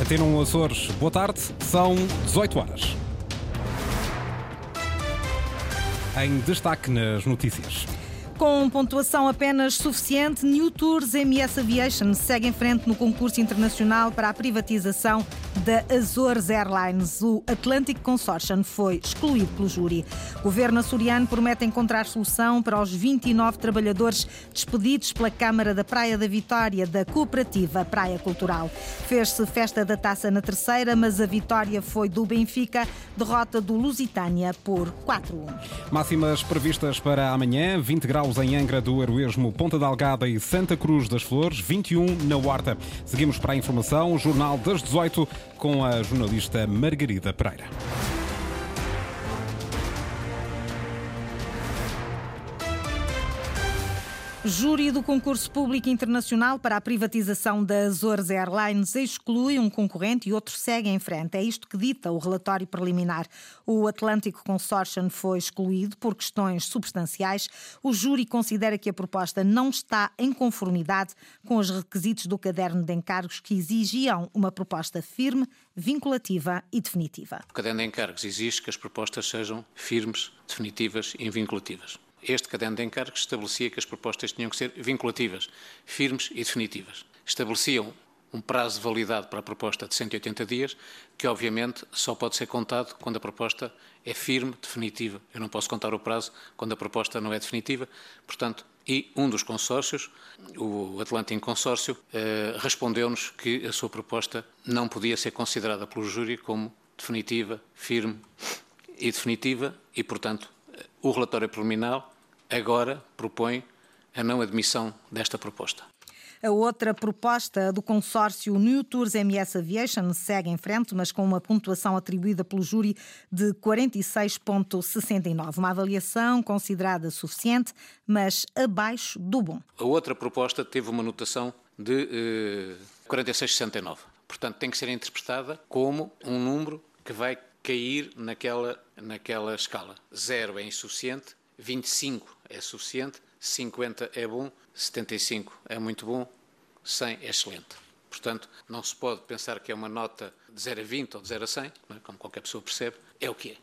Antena 1 Açores, boa tarde, são 18 horas. Em destaque nas notícias. Com pontuação apenas suficiente, New Tours MS Aviation segue em frente no concurso internacional para a privatização da Azores Airlines. O Atlantic Consortium foi excluído pelo júri. O governo açoriano promete encontrar solução para os 29 trabalhadores despedidos pela Câmara da Praia da Vitória da cooperativa Praia Cultural. Fez-se festa da taça na terceira, mas a vitória foi do Benfica, derrota do Lusitânia por 4-1. Máximas previstas para amanhã: 20 graus em Angra do Heroísmo, Ponta Delgada e Santa Cruz das Flores, 21 na Horta. Seguimos para a informação, Jornal das 18 com a jornalista Margarida Pereira. Júri do concurso público internacional para a privatização da Azores Airlines exclui um concorrente e outro segue em frente. É isto que dita o relatório preliminar. O Atlântico Consortium foi excluído por questões substanciais. O júri considera que a proposta não está em conformidade com os requisitos do caderno de encargos que exigiam uma proposta firme, vinculativa e definitiva. O caderno de encargos exige que as propostas sejam firmes, definitivas e vinculativas. Este caderno de encargos estabelecia que as propostas tinham que ser vinculativas, firmes e definitivas. Estabeleciam um prazo de validade para a proposta de 180 dias, que obviamente só pode ser contado quando a proposta é firme, definitiva. Eu não posso contar o prazo quando a proposta não é definitiva. Portanto, e um dos consórcios, o Atlantic Consórcio, eh, respondeu-nos que a sua proposta não podia ser considerada pelo júri como definitiva, firme e definitiva e, portanto, o relatório preliminar agora propõe a não admissão desta proposta. A outra proposta do consórcio New Tours MS Aviation segue em frente, mas com uma pontuação atribuída pelo júri de 46,69. Uma avaliação considerada suficiente, mas abaixo do bom. A outra proposta teve uma notação de eh, 46,69. Portanto, tem que ser interpretada como um número que vai cair naquela, naquela escala. Zero é insuficiente, 25 é suficiente, 50 é bom, 75 é muito bom, 100 é excelente. Portanto, não se pode pensar que é uma nota de 0 a 20 ou de 0 a 100, é? como qualquer pessoa percebe, é o que é.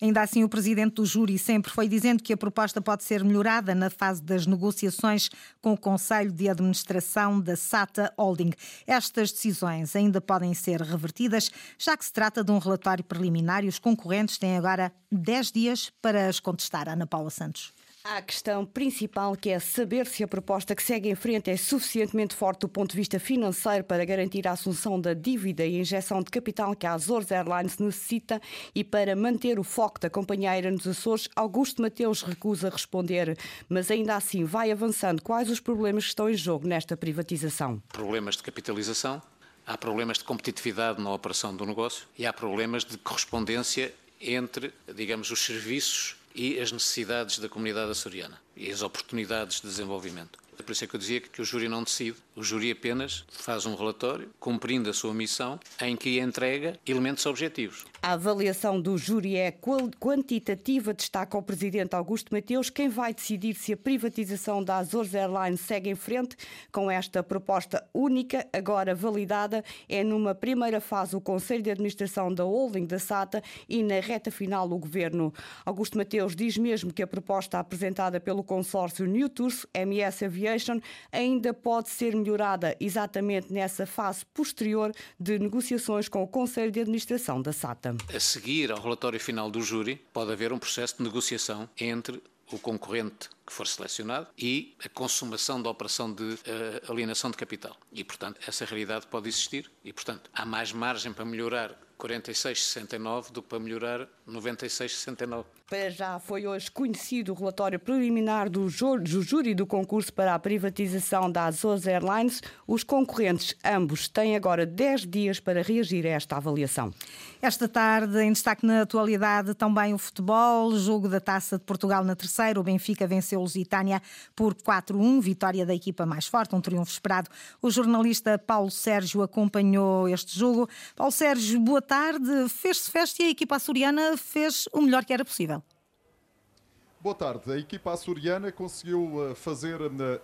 Ainda assim, o presidente do júri sempre foi dizendo que a proposta pode ser melhorada na fase das negociações com o Conselho de Administração da SATA Holding. Estas decisões ainda podem ser revertidas, já que se trata de um relatório preliminar e os concorrentes têm agora 10 dias para as contestar. Ana Paula Santos. A questão principal que é saber se a proposta que segue em frente é suficientemente forte do ponto de vista financeiro para garantir a assunção da dívida e injeção de capital que a Azores Airlines necessita e para manter o foco da companhia aérea nos Açores. Augusto Mateus recusa responder, mas ainda assim vai avançando. Quais os problemas que estão em jogo nesta privatização? Problemas de capitalização, há problemas de competitividade na operação do negócio e há problemas de correspondência entre, digamos, os serviços e as necessidades da comunidade açoriana e as oportunidades de desenvolvimento. Por isso é que eu dizia que o júri não decide. O júri apenas faz um relatório, cumprindo a sua missão, em que entrega elementos objetivos. A avaliação do júri é quantitativa, destaca o presidente Augusto Mateus. Quem vai decidir se a privatização da Azores Airlines segue em frente com esta proposta única, agora validada, é numa primeira fase o Conselho de Administração da Holding da SATA e na reta final o Governo. Augusto Mateus diz mesmo que a proposta apresentada pelo consórcio New Tours, MS Aviation, ainda pode ser melhorada exatamente nessa fase posterior de negociações com o Conselho de Administração da SATA. A seguir ao relatório final do júri, pode haver um processo de negociação entre o concorrente que for selecionado e a consumação da operação de uh, alienação de capital. E, portanto, essa realidade pode existir e, portanto, há mais margem para melhorar 46,69 do que para melhorar 96,69. Para já foi hoje conhecido o relatório preliminar do, do júri do concurso para a privatização da Azores Airlines. Os concorrentes, ambos, têm agora 10 dias para reagir a esta avaliação. Esta tarde, em destaque na atualidade, também o futebol, jogo da Taça de Portugal na terceira. O Benfica venceu Lusitânia por 4-1, vitória da equipa mais forte, um triunfo esperado. O jornalista Paulo Sérgio acompanhou este jogo. Paulo Sérgio, boa tarde. Fez-se festa e a equipa açoriana fez o melhor que era possível. Boa tarde. A equipa açoriana conseguiu eh, fazer eh,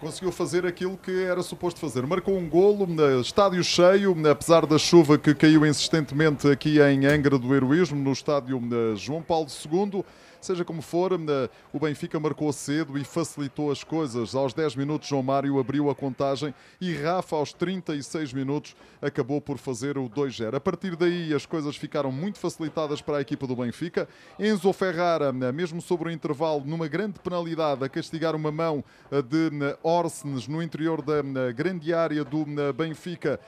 conseguiu fazer aquilo que era suposto fazer. Marcou um golo, estádio cheio, apesar da chuva que caiu insistentemente aqui em Angra do Heroísmo, no estádio João Paulo II. Seja como for, eh, o Benfica marcou cedo e facilitou as coisas. Aos 10 minutos, João Mário abriu a contagem e Rafa, aos 36 minutos, acabou por fazer o 2-0. A partir daí, as coisas ficaram muito facilitadas para a equipa do Benfica. Enzo Ferrara, eh, mesmo sobre o intervalo, numa grande penalidade, a castigar uma mão eh, de Orsnes no interior da grande área do Benfica,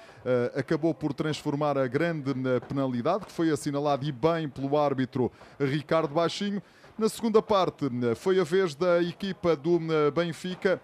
acabou por transformar a grande penalidade, que foi assinalada e bem pelo árbitro Ricardo Baixinho. Na segunda parte, foi a vez da equipa do eh, Benfica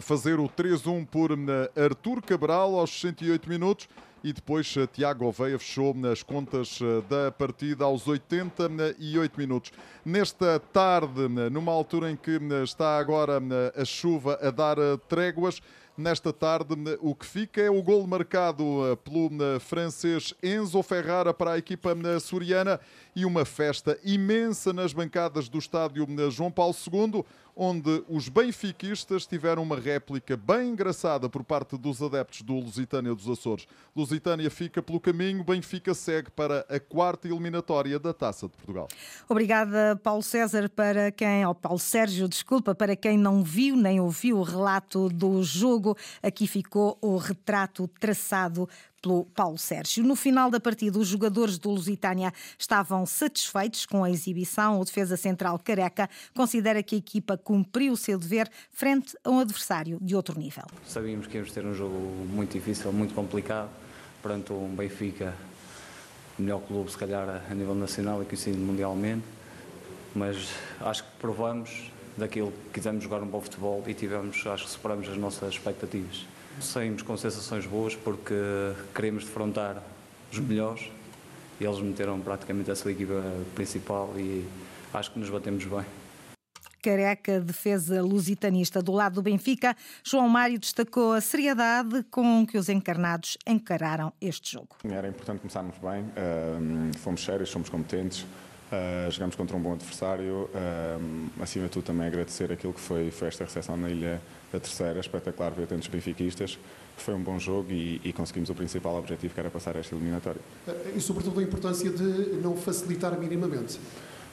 fazer o 3-1 por eh, Artur Cabral aos 68 minutos e depois eh, Tiago Oveia fechou nas contas da partida aos 88 minutos. Nesta tarde, numa altura em que está agora a chuva a dar tréguas, Nesta tarde, o que fica é o gol marcado pelo francês Enzo Ferrara para a equipa suriana e uma festa imensa nas bancadas do estádio João Paulo II, onde os benfiquistas tiveram uma réplica bem engraçada por parte dos adeptos do Lusitânia dos Açores. Lusitânia fica pelo caminho, Benfica segue para a quarta eliminatória da Taça de Portugal. Obrigada, Paulo César, para quem, ou Paulo Sérgio, desculpa, para quem não viu nem ouviu o relato do jogo, aqui ficou o retrato traçado pelo Paulo Sérgio. No final da partida, os jogadores do Lusitânia estavam satisfeitos com a exibição. O defesa central Careca considera que a equipa cumpriu o seu dever frente a um adversário de outro nível. Sabíamos que íamos ter um jogo muito difícil, muito complicado, perante um Benfica, o melhor clube, se calhar, a nível nacional e conhecido mundialmente. Mas acho que provamos daquilo que quisemos jogar um bom futebol e tivemos, acho que superamos as nossas expectativas. Saímos com sensações boas porque queremos defrontar os melhores e eles meteram praticamente a sua equipa principal e acho que nos batemos bem. Careca, defesa lusitanista do lado do Benfica, João Mário destacou a seriedade com que os encarnados encararam este jogo. Era importante começarmos bem, uh, fomos sérios, somos competentes, uh, jogamos contra um bom adversário. Uh, acima de tudo, também agradecer aquilo que foi, foi esta recepção na Ilha a terceira, espetacular ver tantos benfiquistas. Foi um bom jogo e, e, conseguimos o principal objetivo, que era passar esta eliminatória. E, sobretudo, a importância de não facilitar minimamente.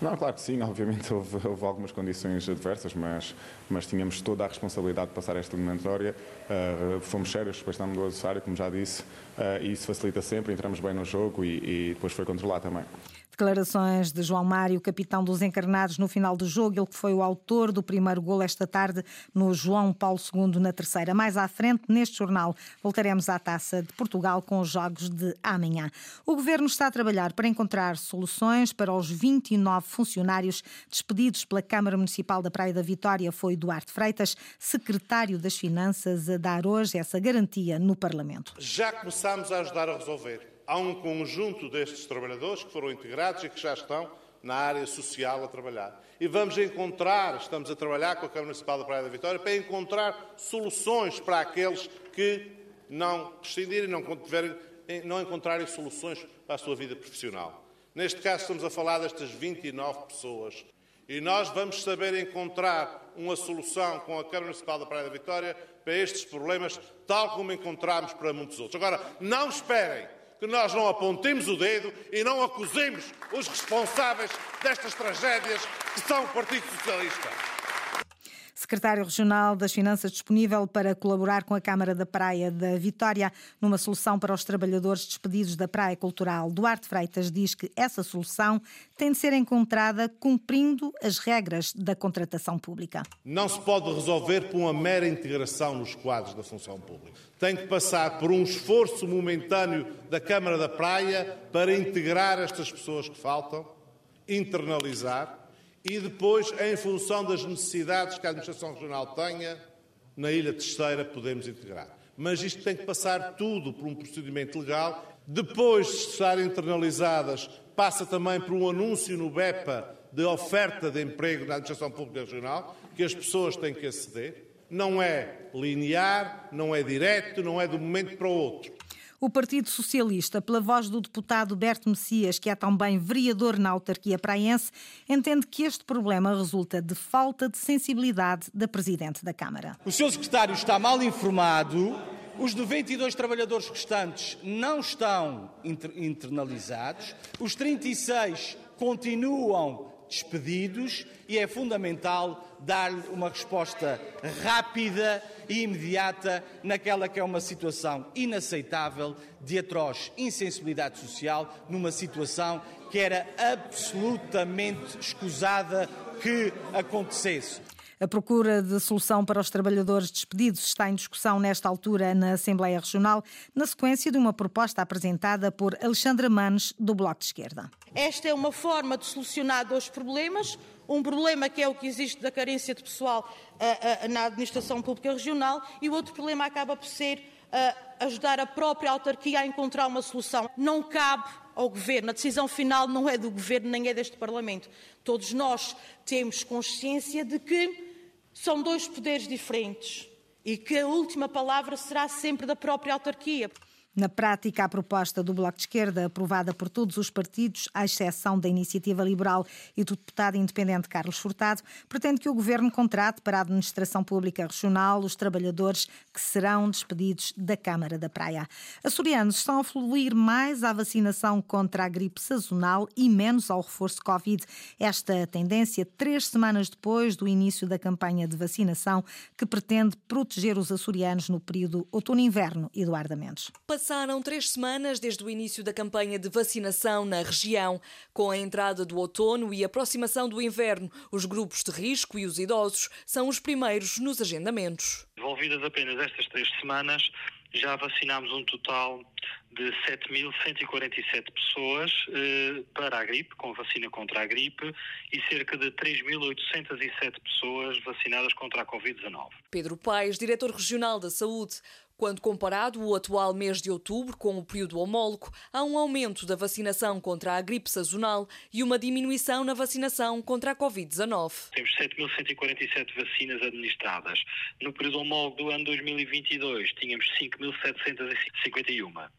Não, claro que sim, obviamente houve, houve, algumas condições adversas, mas, mas tínhamos toda a responsabilidade de passar esta eliminatória. Uh, fomos sérios, respeitamos o adversário, como já disse, uh, e isso facilita sempre, entramos bem no jogo e, e depois foi controlar também. Declarações de João Mário, capitão dos encarnados no final do jogo, ele que foi o autor do primeiro gol esta tarde no João Paulo II na terceira. Mais à frente, neste jornal, voltaremos à Taça de Portugal com os jogos de amanhã. O governo está a trabalhar para encontrar soluções para os 29 funcionários despedidos pela Câmara Municipal da Praia da Vitória. Foi Duarte Freitas, secretário das Finanças, a dar hoje essa garantia no Parlamento. Já começamos a ajudar a resolver há um conjunto destes trabalhadores que foram integrados e que já estão na área social a trabalhar. E vamos encontrar, estamos a trabalhar com a Câmara Municipal da Praia da Vitória, para encontrar soluções para aqueles que não prescindirem, não, tiverem, não encontrarem soluções para a sua vida profissional. Neste caso, estamos a falar destas 29 pessoas. E nós vamos saber encontrar uma solução com a Câmara Municipal da Praia da Vitória para estes problemas, tal como encontramos para muitos outros. Agora, não esperem que nós não apontemos o dedo e não acusemos os responsáveis destas tragédias que são o Partido Socialista secretário regional das Finanças disponível para colaborar com a Câmara da Praia da Vitória numa solução para os trabalhadores despedidos da Praia Cultural. Duarte Freitas diz que essa solução tem de ser encontrada cumprindo as regras da contratação pública. Não se pode resolver por uma mera integração nos quadros da função pública. Tem que passar por um esforço momentâneo da Câmara da Praia para integrar estas pessoas que faltam, internalizar e depois, em função das necessidades que a Administração Regional tenha, na Ilha Terceira podemos integrar. Mas isto tem que passar tudo por um procedimento legal. Depois de estar internalizadas, passa também por um anúncio no BEPA de oferta de emprego na Administração Pública Regional, que as pessoas têm que aceder. Não é linear, não é direto, não é de um momento para o outro. O Partido Socialista, pela voz do deputado Berto Messias, que é também vereador na autarquia praense, entende que este problema resulta de falta de sensibilidade da Presidente da Câmara. O seu secretário está mal informado os 92 trabalhadores restantes não estão internalizados, os 36 continuam despedidos e é fundamental dar-lhe uma resposta rápida e imediata naquela que é uma situação inaceitável de atroz insensibilidade social, numa situação que era absolutamente escusada que acontecesse. A procura de solução para os trabalhadores despedidos está em discussão nesta altura na Assembleia Regional, na sequência de uma proposta apresentada por Alexandra Manes, do Bloco de Esquerda. Esta é uma forma de solucionar dois problemas. Um problema que é o que existe da carência de pessoal uh, uh, na administração pública regional e o outro problema acaba por ser uh, ajudar a própria autarquia a encontrar uma solução. Não cabe ao Governo. A decisão final não é do Governo nem é deste Parlamento. Todos nós temos consciência de que são dois poderes diferentes e que a última palavra será sempre da própria autarquia. Na prática, a proposta do Bloco de Esquerda, aprovada por todos os partidos, à exceção da Iniciativa Liberal e do deputado independente Carlos Furtado, pretende que o Governo contrate para a Administração Pública Regional os trabalhadores que serão despedidos da Câmara da Praia. Açorianos estão a fluir mais à vacinação contra a gripe sazonal e menos ao reforço Covid. Esta tendência, três semanas depois do início da campanha de vacinação, que pretende proteger os açorianos no período outono-inverno. Eduardo Mendes. Passaram três semanas desde o início da campanha de vacinação na região. Com a entrada do outono e aproximação do inverno, os grupos de risco e os idosos são os primeiros nos agendamentos. Envolvidas apenas estas três semanas, já vacinámos um total de 7.147 pessoas eh, para a gripe, com vacina contra a gripe, e cerca de 3.807 pessoas vacinadas contra a Covid-19. Pedro Paes, diretor regional da Saúde, quando comparado o atual mês de outubro com o período homólogo, há um aumento da vacinação contra a gripe sazonal e uma diminuição na vacinação contra a Covid-19. Temos 7.147 vacinas administradas. No período homólogo do ano 2022, tínhamos 5.751.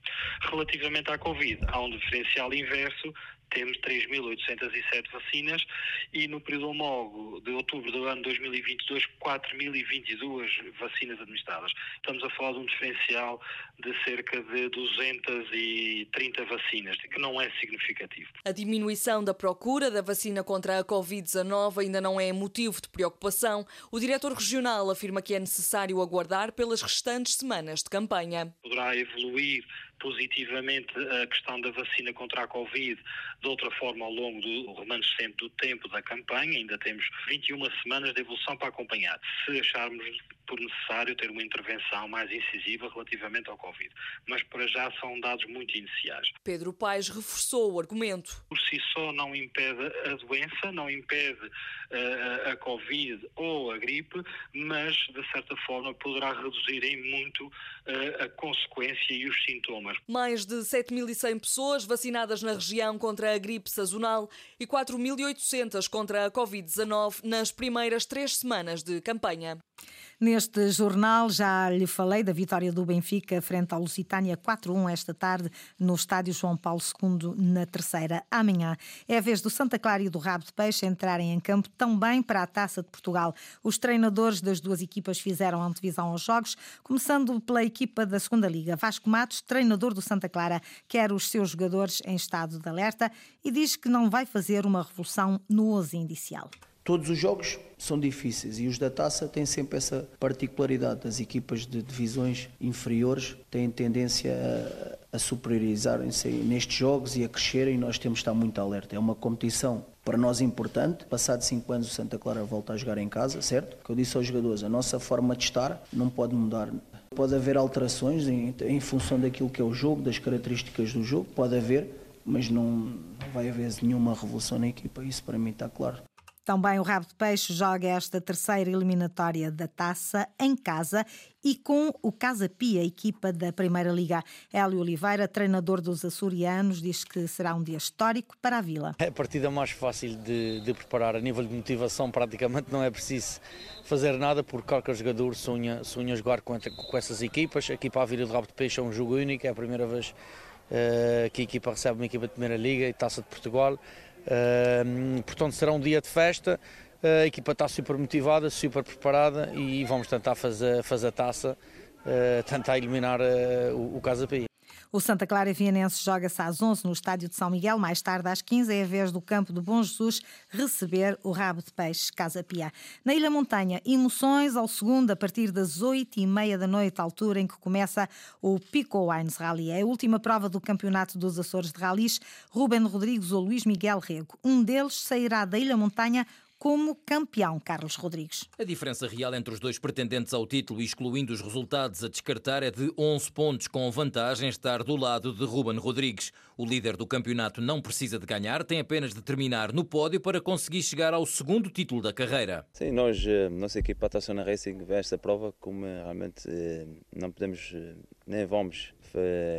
Relativamente à Covid, há um diferencial inverso temos 3.807 vacinas e no período homólogo de outubro do ano 2022, 4.022 vacinas administradas. Estamos a falar de um diferencial de cerca de 230 vacinas, que não é significativo. A diminuição da procura da vacina contra a Covid-19 ainda não é motivo de preocupação. O diretor regional afirma que é necessário aguardar pelas restantes semanas de campanha. Poderá evoluir positivamente a questão da vacina contra a Covid de outra forma ao longo do remanescente do tempo da campanha. Ainda temos 21 semanas de evolução para acompanhar. Se acharmos por necessário ter uma intervenção mais incisiva relativamente ao Covid. Mas para já são dados muito iniciais. Pedro Paes reforçou o argumento. Por si só não impede a doença, não impede uh, a Covid ou a gripe, mas de certa forma poderá reduzir em muito uh, a consequência e os sintomas. Mais de 7.100 pessoas vacinadas na região contra a gripe sazonal e 4.800 contra a Covid-19 nas primeiras três semanas de campanha. Neste jornal já lhe falei da vitória do Benfica frente ao Lusitânia 4-1 esta tarde no estádio João Paulo II na terceira. Amanhã é a vez do Santa Clara e do Rabo de Peixe entrarem em campo também para a Taça de Portugal. Os treinadores das duas equipas fizeram antevisão aos jogos, começando pela equipa da segunda Liga. Vasco Matos, treinador do Santa Clara, quer os seus jogadores em estado de alerta e diz que não vai fazer uma revolução no 11 inicial. Todos os jogos são difíceis e os da taça têm sempre essa particularidade. As equipas de divisões inferiores têm tendência a, a superiorizarem-se nestes jogos e a crescerem nós temos de estar muito alerta. É uma competição para nós importante. Passado cinco anos o Santa Clara volta a jogar em casa, certo? Que eu disse aos jogadores, a nossa forma de estar não pode mudar. Pode haver alterações em, em função daquilo que é o jogo, das características do jogo, pode haver, mas não, não vai haver nenhuma revolução na equipa, isso para mim está claro. Também o Rabo de Peixe joga esta terceira eliminatória da taça em casa e com o Casa Pia, equipa da Primeira Liga. Hélio Oliveira, treinador dos açorianos, diz que será um dia histórico para a Vila. É a partida mais fácil de, de preparar. A nível de motivação, praticamente não é preciso fazer nada, porque qualquer jogador sonha, sonha jogar com, com essas equipas. A equipa à Vila do Rabo de Peixe é um jogo único, é a primeira vez uh, que a equipa recebe uma equipa de Primeira Liga e Taça de Portugal. Portanto, será um dia de festa. A equipa está super motivada, super preparada e vamos tentar fazer, fazer a taça, uh, tentar eliminar uh, o, o Casa Pia. O Santa Clara Vianense joga-se às 11 no estádio de São Miguel. Mais tarde, às 15, é a vez do campo do Bom Jesus receber o rabo de peixe Casa Pia. Na Ilha Montanha, emoções ao segundo a partir das 8 e meia da noite, altura em que começa o Pico Wines Rally. É a última prova do Campeonato dos Açores de Rallys. Ruben Rodrigues ou Luís Miguel Rego. Um deles sairá da Ilha Montanha como campeão, Carlos Rodrigues. A diferença real entre os dois pretendentes ao título, excluindo os resultados a descartar, é de 11 pontos, com vantagem estar do lado de Ruben Rodrigues. O líder do campeonato não precisa de ganhar, tem apenas de terminar no pódio para conseguir chegar ao segundo título da carreira. Sim, nós, eh, nossa equipa Tassona Racing, vê esta prova como eh, realmente eh, não podemos, nem vamos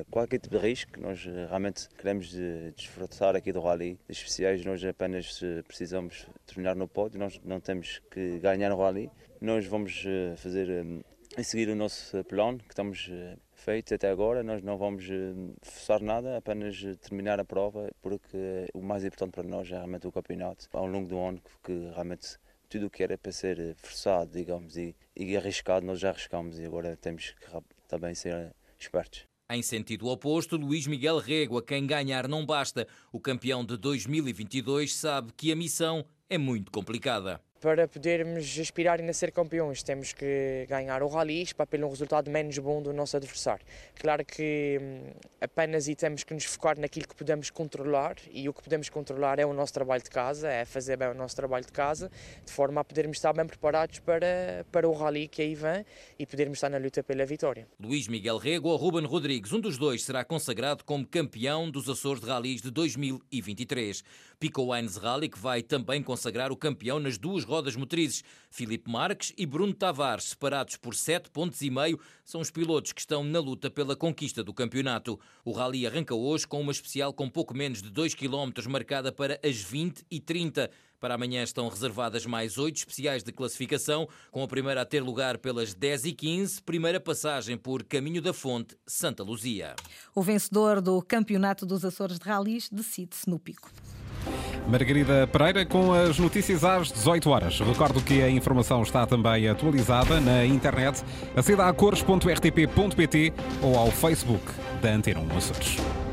qualquer tipo de risco. Nós realmente queremos desfrutar aqui do rally especiais. Nós apenas precisamos terminar no pódio, nós não temos que ganhar o rally. Nós vamos eh, fazer e eh, seguir o nosso plano que estamos eh, feito até agora. Nós não vamos forçar nada, apenas terminar a prova, porque o mais importante para nós é realmente o campeonato. Ao longo do ano, que realmente tudo o que era para ser forçado, digamos, e, e arriscado, nós já arriscamos e agora temos que também ser espertos. Em sentido oposto, Luís Miguel Rego, a quem ganhar não basta. O campeão de 2022 sabe que a missão é muito complicada para podermos aspirar a ser campeões, temos que ganhar o rally para pelo um resultado menos bom do nosso adversário. Claro que hum, apenas e temos que nos focar naquilo que podemos controlar e o que podemos controlar é o nosso trabalho de casa, é fazer bem o nosso trabalho de casa, de forma a podermos estar bem preparados para, para o rally que aí vem e podermos estar na luta pela vitória. Luís Miguel Rego ou Ruben Rodrigues, um dos dois será consagrado como campeão dos Açores de Rallys de 2023. Pico Wines Rally que vai também consagrar o campeão nas duas rodas rodas motrizes. Filipe Marques e Bruno Tavares, separados por 7 pontos e meio, são os pilotos que estão na luta pela conquista do campeonato. O rally arranca hoje com uma especial com pouco menos de 2 km, marcada para as 20 e 30. Para amanhã estão reservadas mais oito especiais de classificação, com a primeira a ter lugar pelas 10 e 15, primeira passagem por Caminho da Fonte, Santa Luzia. O vencedor do Campeonato dos Açores de Rallys decide-se no pico. Margarida Pereira com as notícias às 18 horas. Recordo que a informação está também atualizada na internet. Aceda a cores.rtp.pt ou ao Facebook da Antena 1 Açores.